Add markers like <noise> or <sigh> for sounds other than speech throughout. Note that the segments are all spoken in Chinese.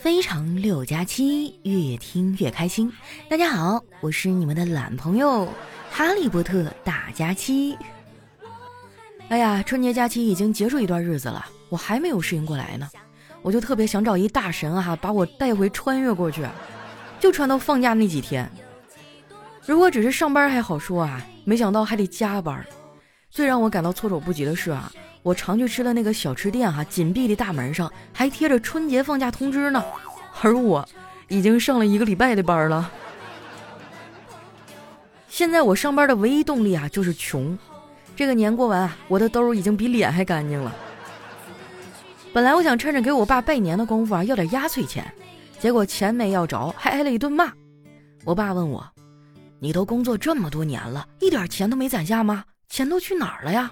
非常六加七，越听越开心。大家好，我是你们的懒朋友哈利波特大假期。哎呀，春节假期已经结束一段日子了，我还没有适应过来呢。我就特别想找一大神啊，把我带回穿越过去，就穿到放假那几天。如果只是上班还好说啊，没想到还得加班。最让我感到措手不及的是啊。我常去吃的那个小吃店，哈，紧闭的大门上还贴着春节放假通知呢，而我已经上了一个礼拜的班了。现在我上班的唯一动力啊，就是穷。这个年过完，我的兜已经比脸还干净了。本来我想趁着给我爸拜年的功夫啊，要点压岁钱，结果钱没要着，还挨了一顿骂。我爸问我：“你都工作这么多年了，一点钱都没攒下吗？钱都去哪儿了呀？”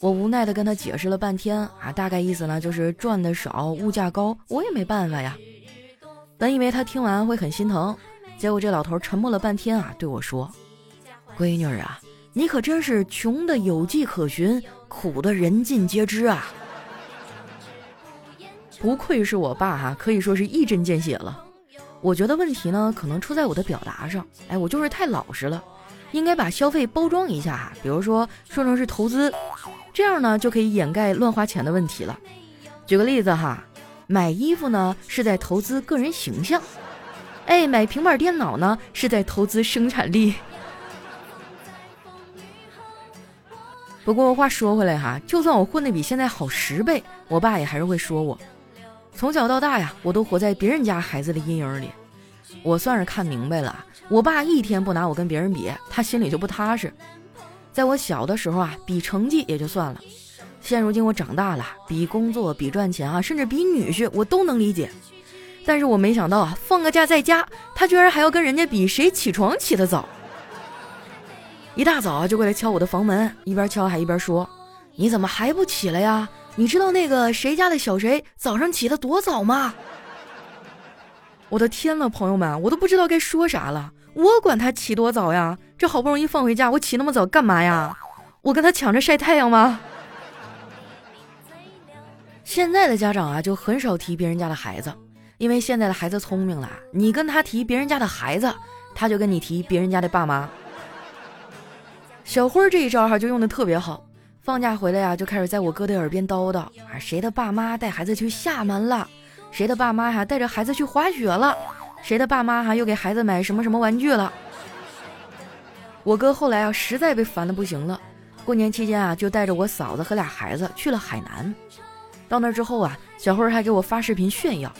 我无奈的跟他解释了半天啊，大概意思呢就是赚的少，物价高，我也没办法呀。本以为他听完会很心疼，结果这老头沉默了半天啊，对我说：“闺女啊，你可真是穷的有迹可循，苦的人尽皆知啊！”不愧是我爸哈，可以说是一针见血了。我觉得问题呢，可能出在我的表达上，哎，我就是太老实了，应该把消费包装一下哈，比如说说成是投资。这样呢，就可以掩盖乱花钱的问题了。举个例子哈，买衣服呢是在投资个人形象，哎，买平板电脑呢是在投资生产力。不过话说回来哈，就算我混的比现在好十倍，我爸也还是会说我。从小到大呀，我都活在别人家孩子的阴影里。我算是看明白了，我爸一天不拿我跟别人比，他心里就不踏实。在我小的时候啊，比成绩也就算了，现如今我长大了，比工作、比赚钱啊，甚至比女婿，我都能理解。但是我没想到啊，放个假在家，他居然还要跟人家比谁起床起得早。一大早，就过来敲我的房门，一边敲还一边说：“你怎么还不起来呀？你知道那个谁家的小谁早上起得多早吗？”我的天呐，朋友们，我都不知道该说啥了。我管他起多早呀！这好不容易放回家，我起那么早干嘛呀？我跟他抢着晒太阳吗？现在的家长啊，就很少提别人家的孩子，因为现在的孩子聪明了，你跟他提别人家的孩子，他就跟你提别人家的爸妈。小辉这一招哈，就用的特别好。放假回来呀，就开始在我哥的耳边叨叨啊，谁的爸妈带孩子去厦门了？谁的爸妈哈带着孩子去滑雪了？谁的爸妈哈又给孩子买什么什么玩具了？我哥后来啊实在被烦的不行了，过年期间啊就带着我嫂子和俩孩子去了海南。到那之后啊，小辉还给我发视频炫耀。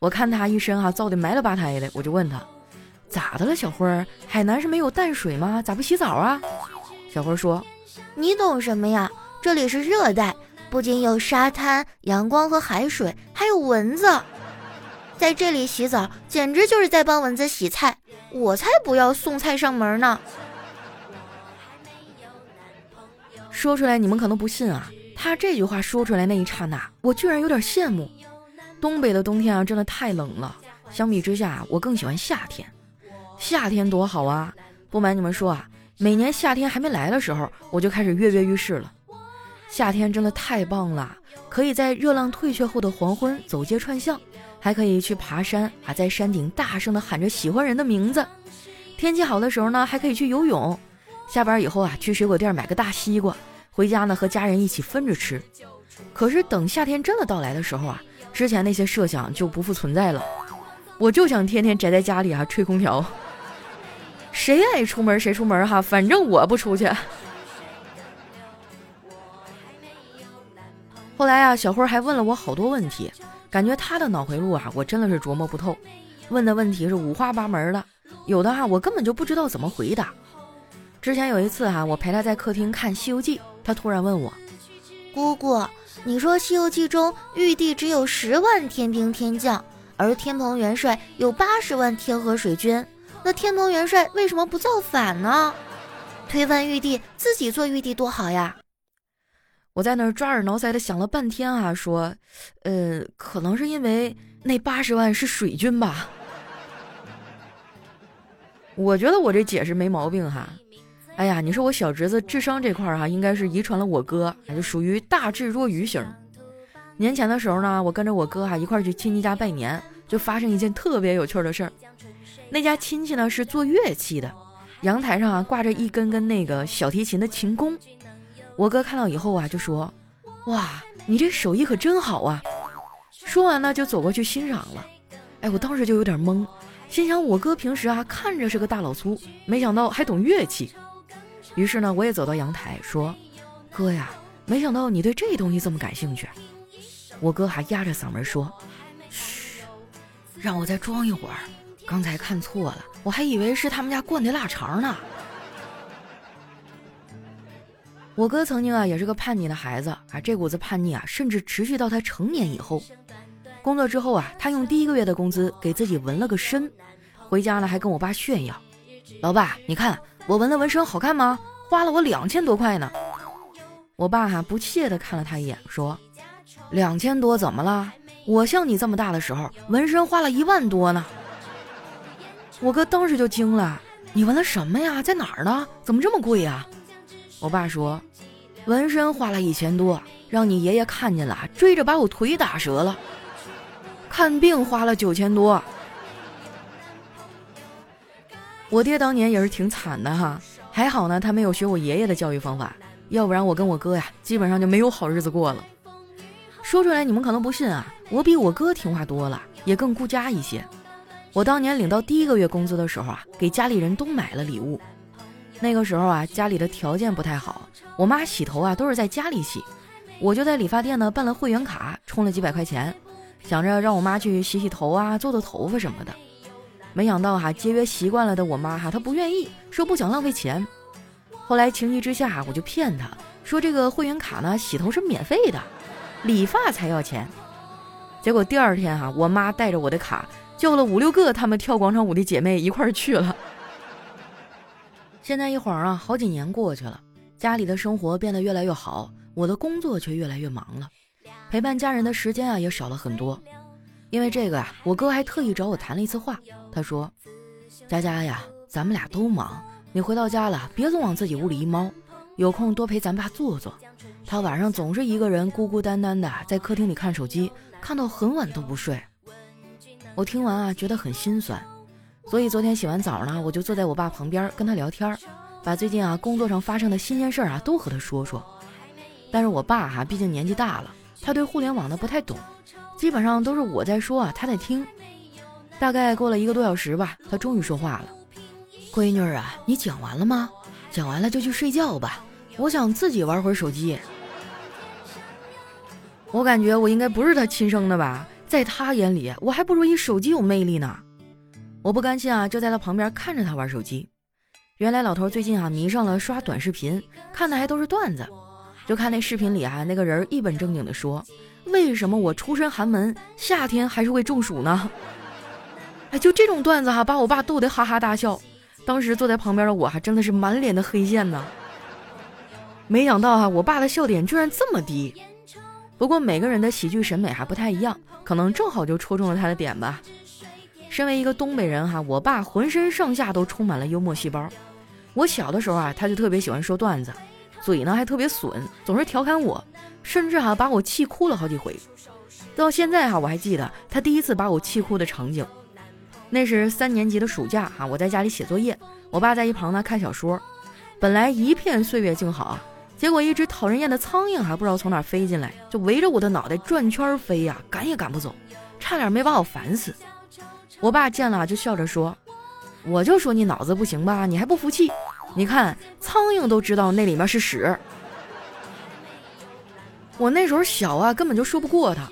我看他一身哈燥的埋了吧胎的，我就问他咋的了？小辉，海南是没有淡水吗？咋不洗澡啊？小辉说：“你懂什么呀？这里是热带，不仅有沙滩、阳光和海水，还有蚊子。”在这里洗澡，简直就是在帮蚊子洗菜，我才不要送菜上门呢。说出来你们可能不信啊，他这句话说出来那一刹那，我居然有点羡慕。东北的冬天啊，真的太冷了。相比之下，我更喜欢夏天。夏天多好啊！不瞒你们说啊，每年夏天还没来的时候，我就开始跃跃欲试了。夏天真的太棒了，可以在热浪退却后的黄昏走街串巷。还可以去爬山啊，在山顶大声的喊着喜欢人的名字。天气好的时候呢，还可以去游泳。下班以后啊，去水果店买个大西瓜，回家呢和家人一起分着吃。可是等夏天真的到来的时候啊，之前那些设想就不复存在了。我就想天天宅在家里啊，吹空调。谁爱出门谁出门哈，反正我不出去。后来啊，小辉还问了我好多问题。感觉他的脑回路啊，我真的是琢磨不透。问的问题是五花八门的，有的哈我根本就不知道怎么回答。之前有一次哈，我陪他在客厅看《西游记》，他突然问我：“姑姑，你说《西游记》中玉帝只有十万天兵天将，而天蓬元帅有八十万天河水军，那天蓬元帅为什么不造反呢？推翻玉帝，自己做玉帝多好呀！”我在那儿抓耳挠腮的想了半天啊，说，呃，可能是因为那八十万是水军吧。我觉得我这解释没毛病哈。哎呀，你说我小侄子智商这块儿哈，应该是遗传了我哥，就属于大智若愚型。年前的时候呢，我跟着我哥哈一块去亲戚家拜年，就发生一件特别有趣的事儿。那家亲戚呢是做乐器的，阳台上啊挂着一根根那个小提琴的琴弓。我哥看到以后啊就说：“哇，你这手艺可真好啊！”说完呢就走过去欣赏了。哎，我当时就有点懵，心想我哥平时啊看着是个大老粗，没想到还懂乐器。于是呢我也走到阳台说：“哥呀，没想到你对这东西这么感兴趣。”我哥还压着嗓门说：“嘘，让我再装一会儿。刚才看错了，我还以为是他们家灌的腊肠呢。”我哥曾经啊也是个叛逆的孩子啊，这股子叛逆啊，甚至持续到他成年以后。工作之后啊，他用第一个月的工资给自己纹了个身，回家呢还跟我爸炫耀：“老爸，你看我纹的纹身好看吗？花了我两千多块呢。”我爸哈不屑地看了他一眼，说。两千多怎么了？我像你这么大的时候，纹身花了一万多呢。我哥当时就惊了：“你纹了什么呀？在哪儿呢？怎么这么贵呀？”我爸说：“纹身花了一千多，让你爷爷看见了，追着把我腿打折了。看病花了九千多。我爹当年也是挺惨的哈，还好呢，他没有学我爷爷的教育方法，要不然我跟我哥呀，基本上就没有好日子过了。”说出来你们可能不信啊，我比我哥听话多了，也更顾家一些。我当年领到第一个月工资的时候啊，给家里人都买了礼物。那个时候啊，家里的条件不太好，我妈洗头啊都是在家里洗，我就在理发店呢办了会员卡，充了几百块钱，想着让我妈去洗洗头啊，做做头发什么的。没想到哈，节约习惯了的我妈哈，她不愿意，说不想浪费钱。后来情急之下，我就骗她说这个会员卡呢，洗头是免费的。理发才要钱，结果第二天哈，我妈带着我的卡叫了五六个他们跳广场舞的姐妹一块儿去了。现在一晃啊，好几年过去了，家里的生活变得越来越好，我的工作却越来越忙了，陪伴家人的时间啊也少了很多。因为这个啊，我哥还特意找我谈了一次话，他说：“佳佳呀，咱们俩都忙，你回到家了别总往自己屋里一猫，有空多陪咱爸坐坐。”他晚上总是一个人孤孤单单的在客厅里看手机，看到很晚都不睡。我听完啊，觉得很心酸，所以昨天洗完澡呢，我就坐在我爸旁边跟他聊天，把最近啊工作上发生的新鲜事儿啊都和他说说。但是我爸哈，毕竟年纪大了，他对互联网的不太懂，基本上都是我在说啊，他在听。大概过了一个多小时吧，他终于说话了：“闺女啊，你讲完了吗？讲完了就去睡觉吧，我想自己玩会儿手机。”我感觉我应该不是他亲生的吧，在他眼里，我还不如一手机有魅力呢。我不甘心啊，就在他旁边看着他玩手机。原来老头最近啊迷上了刷短视频，看的还都是段子。就看那视频里啊，那个人一本正经的说：“为什么我出身寒门，夏天还是会中暑呢？”哎，就这种段子哈，把我爸逗得哈哈大笑。当时坐在旁边的我还真的是满脸的黑线呢。没想到哈，我爸的笑点居然这么低。不过每个人的喜剧审美还不太一样，可能正好就戳中了他的点吧。身为一个东北人哈，我爸浑身上下都充满了幽默细胞。我小的时候啊，他就特别喜欢说段子，嘴呢还特别损，总是调侃我，甚至哈把我气哭了好几回。到现在哈，我还记得他第一次把我气哭的场景。那是三年级的暑假哈，我在家里写作业，我爸在一旁呢看小说，本来一片岁月静好啊。结果一只讨人厌的苍蝇还不知道从哪飞进来，就围着我的脑袋转圈飞呀，赶也赶不走，差点没把我烦死。我爸见了就笑着说：“我就说你脑子不行吧，你还不服气？你看苍蝇都知道那里面是屎。”我那时候小啊，根本就说不过他。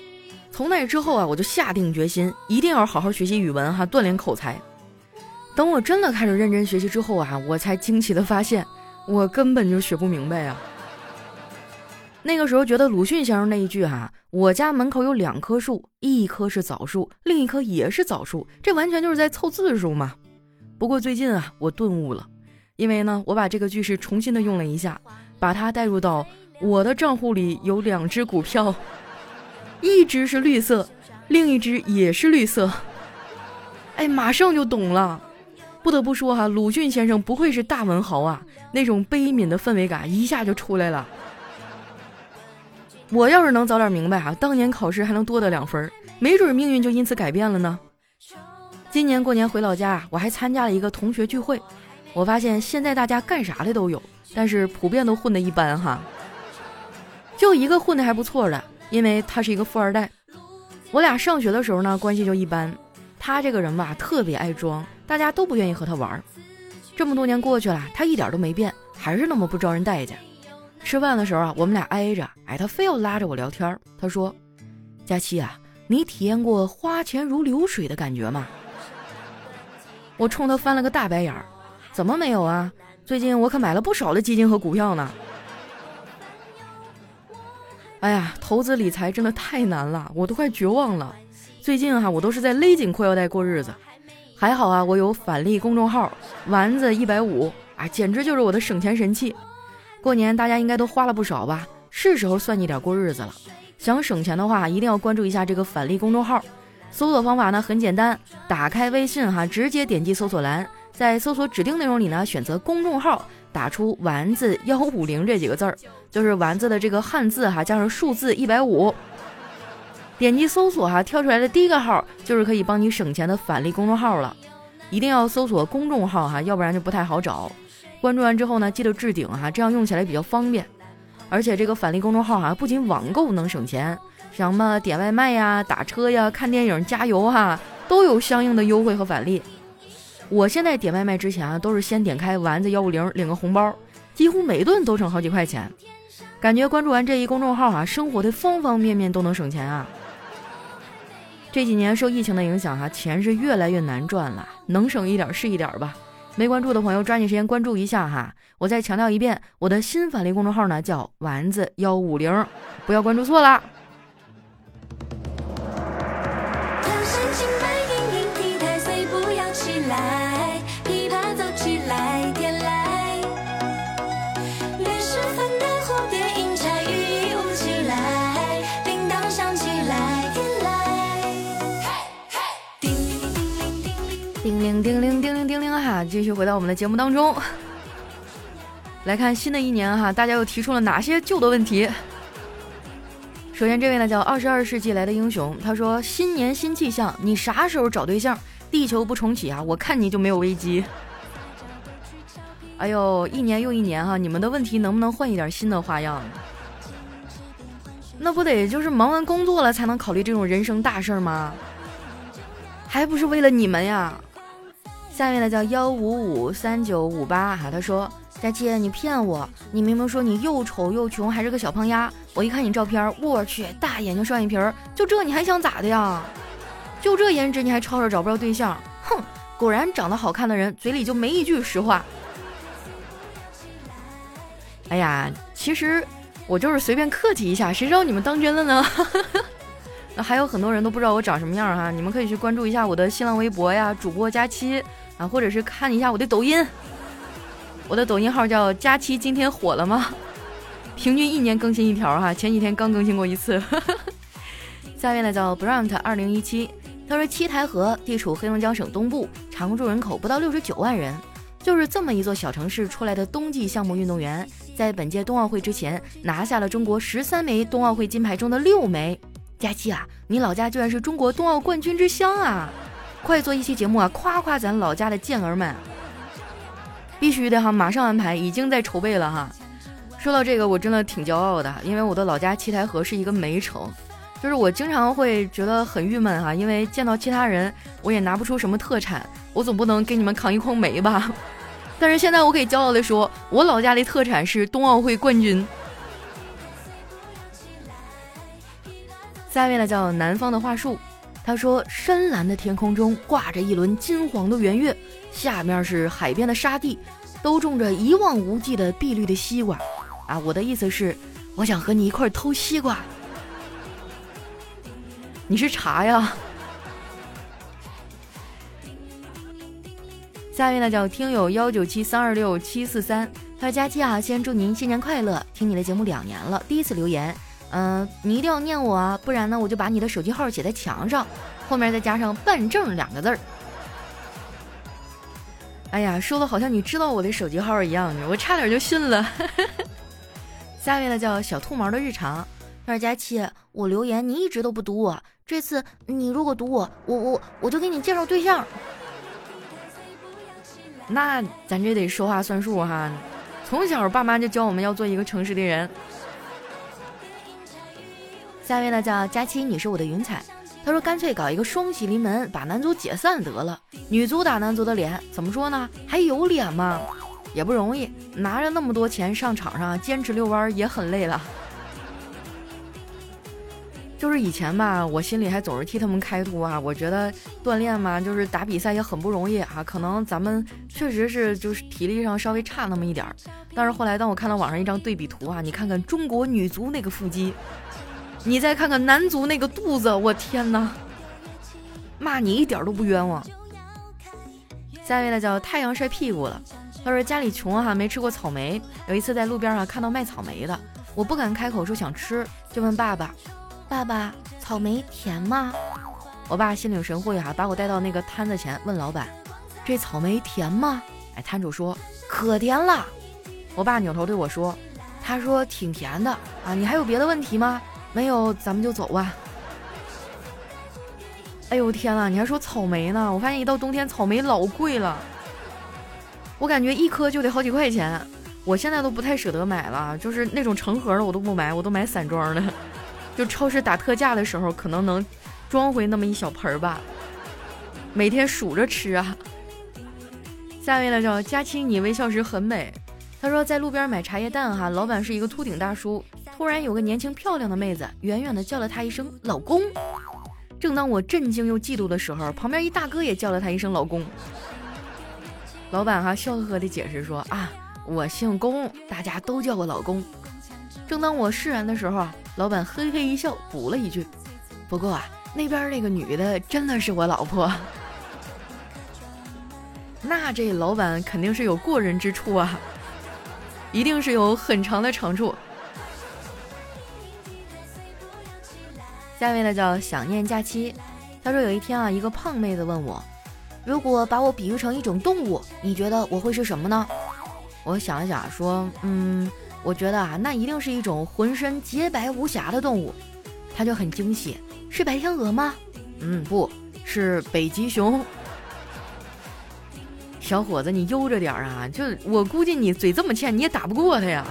从那之后啊，我就下定决心，一定要好好学习语文哈，锻炼口才。等我真的开始认真学习之后啊，我才惊奇的发现，我根本就学不明白呀。那个时候觉得鲁迅先生那一句哈，我家门口有两棵树，一棵是枣树，另一棵也是枣树，这完全就是在凑字数嘛。不过最近啊，我顿悟了，因为呢，我把这个句式重新的用了一下，把它带入到我的账户里有两只股票，一只是绿色，另一只也是绿色。哎，马上就懂了。不得不说哈，鲁迅先生不愧是大文豪啊，那种悲悯的氛围感一下就出来了。我要是能早点明白啊，当年考试还能多得两分，没准命运就因此改变了呢。今年过年回老家，我还参加了一个同学聚会，我发现现在大家干啥的都有，但是普遍都混得一般哈。就一个混得还不错的，因为他是一个富二代。我俩上学的时候呢，关系就一般。他这个人吧，特别爱装，大家都不愿意和他玩。这么多年过去了，他一点都没变，还是那么不招人待见。吃饭的时候啊，我们俩挨着，哎，他非要拉着我聊天。他说：“佳期啊，你体验过花钱如流水的感觉吗？” <laughs> 我冲他翻了个大白眼儿：“怎么没有啊？最近我可买了不少的基金和股票呢。”哎呀，投资理财真的太难了，我都快绝望了。最近哈，我都是在勒紧裤腰带过日子。还好啊，我有返利公众号，丸子一百五啊，简直就是我的省钱神器。过年大家应该都花了不少吧？是时候算计点过日子了。想省钱的话，一定要关注一下这个返利公众号。搜索方法呢很简单，打开微信哈，直接点击搜索栏，在搜索指定内容里呢选择公众号，打出“丸子幺五零”这几个字儿，就是丸子的这个汉字哈，加上数字一百五。点击搜索哈，跳出来的第一个号就是可以帮你省钱的返利公众号了。一定要搜索公众号哈，要不然就不太好找。关注完之后呢，记得置顶哈，这样用起来比较方便。而且这个返利公众号哈，不仅网购能省钱，什么点外卖呀、打车呀、看电影、加油哈，都有相应的优惠和返利。我现在点外卖之前啊，都是先点开丸子幺五零领个红包，几乎每顿都省好几块钱。感觉关注完这一公众号啊，生活的方方面面都能省钱啊。这几年受疫情的影响哈，钱是越来越难赚了，能省一点是一点吧。没关注的朋友，抓紧时间关注一下哈！我再强调一遍，我的新返利公众号呢叫丸子幺五零，不要关注错了。继续回到我们的节目当中，来看新的一年哈，大家又提出了哪些旧的问题？首先这位呢叫二十二世纪来的英雄，他说新年新气象，你啥时候找对象？地球不重启啊，我看你就没有危机。哎呦，一年又一年哈，你们的问题能不能换一点新的花样？那不得就是忙完工作了才能考虑这种人生大事吗？还不是为了你们呀？下面的叫幺五五三九五八哈，他说：“佳期，你骗我！你明明说你又丑又穷，还是个小胖丫。我一看你照片，我去，大眼睛双眼皮儿，就这你还想咋的呀？就这颜值你还吵着找不着对象？哼，果然长得好看的人嘴里就没一句实话。哎呀，其实我就是随便客气一下，谁知道你们当真了呢？<laughs> 那还有很多人都不知道我长什么样哈，你们可以去关注一下我的新浪微博呀，主播佳期。”啊，或者是看一下我的抖音，我的抖音号叫佳期，今天火了吗？<laughs> 平均一年更新一条哈，前几天刚更新过一次。<laughs> 下面呢叫 Brant 二零一七，他说七台河地处黑龙江省东部，常住人口不到六十九万人，就是这么一座小城市出来的冬季项目运动员，在本届冬奥会之前拿下了中国十三枚冬奥会金牌中的六枚。佳期啊，你老家居然是中国冬奥冠军之乡啊！快做一期节目啊，夸夸咱老家的健儿们！必须的哈，马上安排，已经在筹备了哈。说到这个，我真的挺骄傲的，因为我的老家七台河是一个煤城，就是我经常会觉得很郁闷哈，因为见到其他人，我也拿不出什么特产，我总不能给你们扛一筐煤吧。<laughs> 但是现在我可以骄傲的说，我老家的特产是冬奥会冠军。下面呢叫南方的话术。他说：“深蓝的天空中挂着一轮金黄的圆月，下面是海边的沙地，都种着一望无际的碧绿的西瓜。啊，我的意思是，我想和你一块偷西瓜。你是茶呀？”下面呢叫听友幺九七三二六七四三，他说：“佳期啊，先祝您新年快乐！听你的节目两年了，第一次留言。”嗯，你一定要念我啊，不然呢，我就把你的手机号写在墙上，后面再加上“办证”两个字儿。哎呀，说的好像你知道我的手机号一样，我差点就信了。<laughs> 下面呢叫小兔毛的日常，他说：“佳琪，我留言你一直都不读我，这次你如果读我，我我我就给你介绍对象。”那咱这得说话算数哈，从小爸妈就教我们要做一个诚实的人。下一位呢叫佳期，你是我的云彩。他说干脆搞一个双喜临门，把男足解散得了，女足打男足的脸，怎么说呢？还有脸吗？也不容易，拿着那么多钱上场上坚持遛弯也很累了。就是以前吧，我心里还总是替他们开脱啊。我觉得锻炼嘛，就是打比赛也很不容易啊。可能咱们确实是就是体力上稍微差那么一点儿。但是后来，当我看到网上一张对比图啊，你看看中国女足那个腹肌，你再看看男足那个肚子，我天哪！骂你一点都不冤枉。下一位呢叫太阳晒屁股了，他说家里穷哈，没吃过草莓。有一次在路边上看到卖草莓的，我不敢开口说想吃，就问爸爸。爸爸，草莓甜吗？我爸心领神会哈，把我带到那个摊子前，问老板：“这草莓甜吗？”哎，摊主说：“可甜了。”我爸扭头对我说：“他说挺甜的啊，你还有别的问题吗？没有，咱们就走吧。”哎呦天呐，你还说草莓呢？我发现一到冬天草莓老贵了，我感觉一颗就得好几块钱，我现在都不太舍得买了，就是那种成盒的我都不买，我都买散装的。就超市打特价的时候，可能能装回那么一小盆儿吧，每天数着吃啊。下面呢叫佳期，你微笑时很美。他说在路边买茶叶蛋哈，老板是一个秃顶大叔，突然有个年轻漂亮的妹子远远的叫了他一声老公。正当我震惊又嫉妒的时候，旁边一大哥也叫了他一声老公。老板哈笑呵呵的解释说啊，我姓龚，大家都叫我老公。正当我释然的时候。老板嘿嘿一笑，补了一句：“不过啊，那边那个女的真的是我老婆。”那这老板肯定是有过人之处啊，一定是有很长的长处。下面呢叫想念假期，他说有一天啊，一个胖妹子问我，如果把我比喻成一种动物，你觉得我会是什么呢？我想了想说，嗯。我觉得啊，那一定是一种浑身洁白无瑕的动物，他就很惊喜，是白天鹅吗？嗯，不是北极熊。小伙子，你悠着点啊！就我估计你嘴这么欠，你也打不过他呀。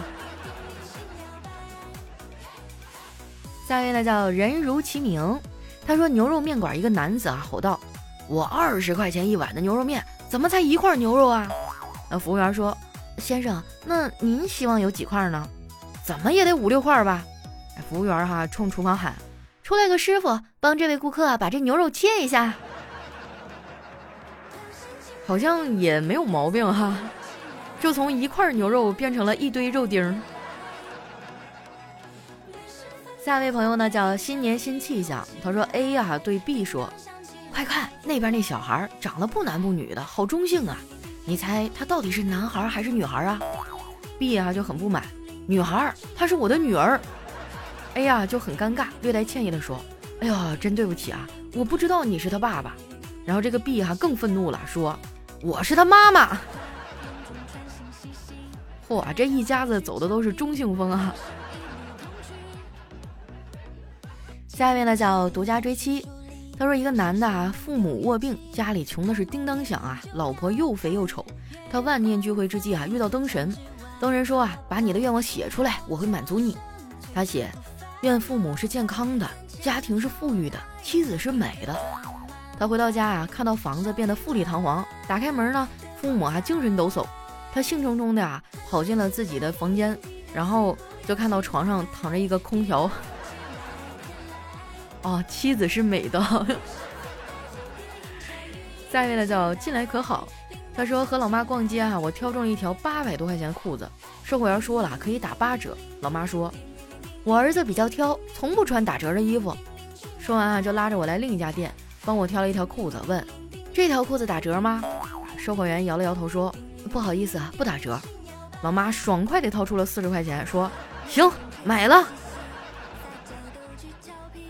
下一位呢叫人如其名，他说牛肉面馆一个男子啊吼道：“我二十块钱一碗的牛肉面，怎么才一块牛肉啊？”那服务员说。先生，那您希望有几块呢？怎么也得五六块吧。服务员哈冲厨房喊：“出来个师傅，帮这位顾客把这牛肉切一下。”好像也没有毛病哈，就从一块牛肉变成了一堆肉丁。下一位朋友呢叫新年新气象，他说 A 呀对 B 说：“快看那边那小孩长得不男不女的，好中性啊。”你猜他到底是男孩还是女孩啊？B 啊就很不满，女孩，她是我的女儿。A 呀就很尴尬，略带歉意的说：“哎呀，真对不起啊，我不知道你是他爸爸。”然后这个 B 哈更愤怒了，说：“我是他妈妈。”嚯，这一家子走的都是中性风啊。下一位呢叫独家追妻。他说：“一个男的啊，父母卧病，家里穷的是叮当响啊，老婆又肥又丑。他万念俱灰之际啊，遇到灯神，灯神说啊，把你的愿望写出来，我会满足你。他写：愿父母是健康的，家庭是富裕的，妻子是美的。他回到家啊，看到房子变得富丽堂皇，打开门呢，父母啊精神抖擞。他兴冲冲的啊，跑进了自己的房间，然后就看到床上躺着一个空调。”哦，妻子是美的。<laughs> 下一位呢叫进来可好？他说和老妈逛街哈，我挑中了一条八百多块钱的裤子，售货员说了可以打八折。老妈说，我儿子比较挑，从不穿打折的衣服。说完啊，就拉着我来另一家店，帮我挑了一条裤子，问这条裤子打折吗？售货员摇了摇头说不好意思啊，不打折。老妈爽快地掏出了四十块钱，说行，买了。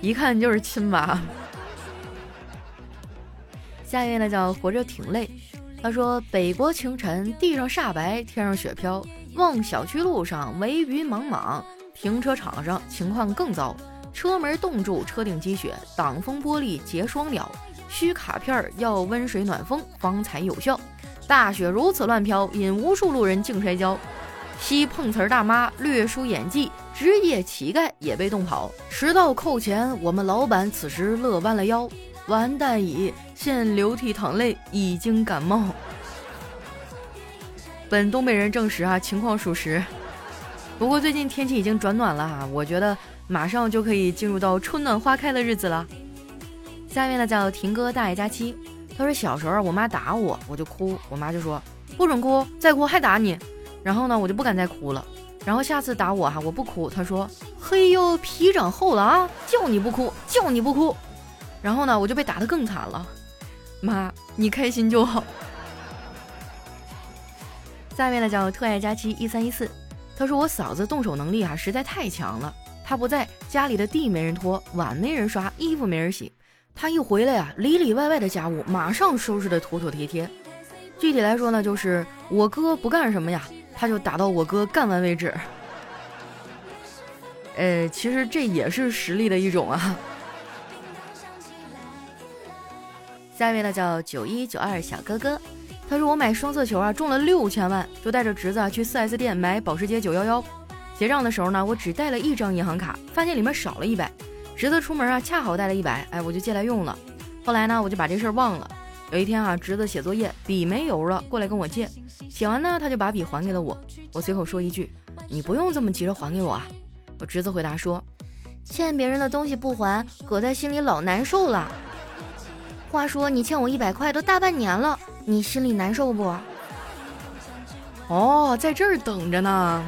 一看就是亲妈。下一位呢叫活着挺累，他说：北国清晨，地上煞白，天上雪飘，望小区路上，惟云莽莽，停车场上情况更糟，车门冻住，车顶积雪，挡风玻璃结霜了，需卡片要温水暖风方才有效。大雪如此乱飘，引无数路人竞摔跤。西碰瓷儿大妈略输演技，职业乞丐也被冻跑。迟到扣钱，我们老板此时乐弯了腰。完蛋矣，现流涕淌泪，已经感冒。本东北人证实啊，情况属实。不过最近天气已经转暖了哈，我觉得马上就可以进入到春暖花开的日子了。下面呢叫婷哥大爷佳期，他说小时候我妈打我，我就哭，我妈就说不准哭，再哭还打你。然后呢，我就不敢再哭了。然后下次打我哈，我不哭，他说嘿呦皮长厚了啊，叫你不哭，叫你不哭。然后呢，我就被打得更惨了。妈，你开心就好。下面呢叫特爱佳期一三一四，他说我嫂子动手能力啊实在太强了。她不在家里的地没人拖，碗没人刷，衣服没人洗。她一回来呀，里里外外的家务马上收拾的妥妥帖帖。具体来说呢，就是我哥不干什么呀，他就打到我哥干完为止。呃，其实这也是实力的一种啊。下一位呢叫九一九二小哥哥，他说我买双色球啊中了六千万，就带着侄子啊去 4S 店买保时捷911。结账的时候呢，我只带了一张银行卡，发现里面少了一百。侄子出门啊恰好带了一百，哎，我就借来用了。后来呢，我就把这事儿忘了。有一天啊，侄子写作业笔没油了，过来跟我借。写完呢，他就把笔还给了我。我随口说一句：“你不用这么急着还给我啊。”我侄子回答说：“欠别人的东西不还，搁在心里老难受了。”话说你欠我一百块都大半年了，你心里难受不？哦，在这儿等着呢。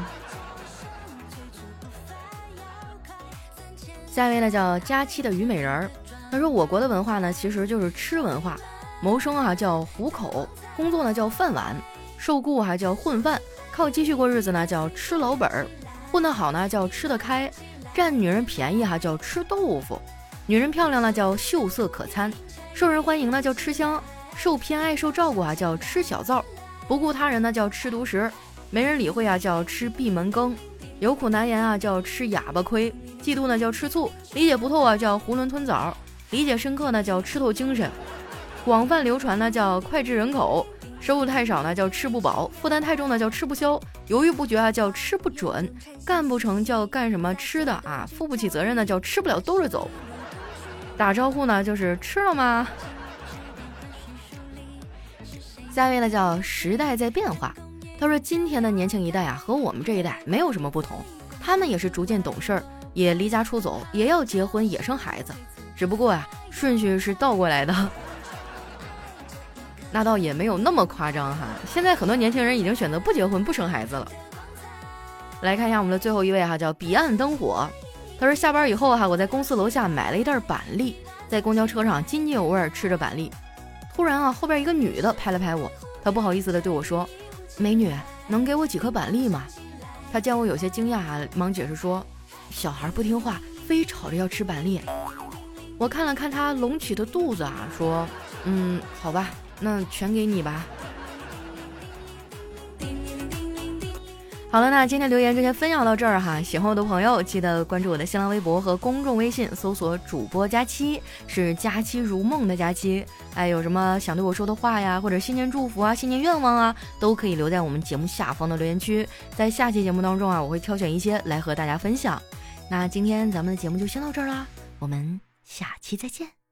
下一位呢叫佳期的虞美人儿，他说我国的文化呢其实就是吃文化，谋生啊叫糊口，工作呢叫饭碗，受雇还叫混饭，靠积蓄过日子呢叫吃老本儿，混得好呢叫吃得开，占女人便宜哈叫吃豆腐，女人漂亮呢叫秀色可餐。受人欢迎呢叫吃香，受偏爱受照顾啊叫吃小灶，不顾他人呢叫吃独食，没人理会啊叫吃闭门羹，有苦难言啊叫吃哑巴亏，嫉妒呢叫吃醋，理解不透啊叫囫囵吞枣，理解深刻呢叫吃透精神，广泛流传呢叫脍炙人口，收入太少呢叫吃不饱，负担太重呢叫吃不消，犹豫不决啊叫吃不准，干不成叫干什么吃的啊，负不起责任呢叫吃不了兜着走。打招呼呢，就是吃了吗？下一位呢叫时代在变化，他说今天的年轻一代啊和我们这一代没有什么不同，他们也是逐渐懂事儿，也离家出走，也要结婚，也生孩子，只不过呀顺序是倒过来的，那倒也没有那么夸张哈。现在很多年轻人已经选择不结婚不生孩子了。来看一下我们的最后一位哈，叫彼岸灯火。他说下班以后哈，我在公司楼下买了一袋板栗，在公交车上津津有味吃着板栗。突然啊，后边一个女的拍了拍我，她不好意思的对我说：“美女，能给我几颗板栗吗？”她见我有些惊讶，忙解释说：“小孩不听话，非吵着要吃板栗。”我看了看她隆起的肚子啊，说：“嗯，好吧，那全给你吧。”好了，那今天留言就先分享到这儿哈。喜欢我的朋友，记得关注我的新浪微博和公众微信，搜索主播佳期，是佳期如梦的佳期。哎，有什么想对我说的话呀，或者新年祝福啊、新年愿望啊，都可以留在我们节目下方的留言区。在下期节目当中啊，我会挑选一些来和大家分享。那今天咱们的节目就先到这儿啦，我们下期再见。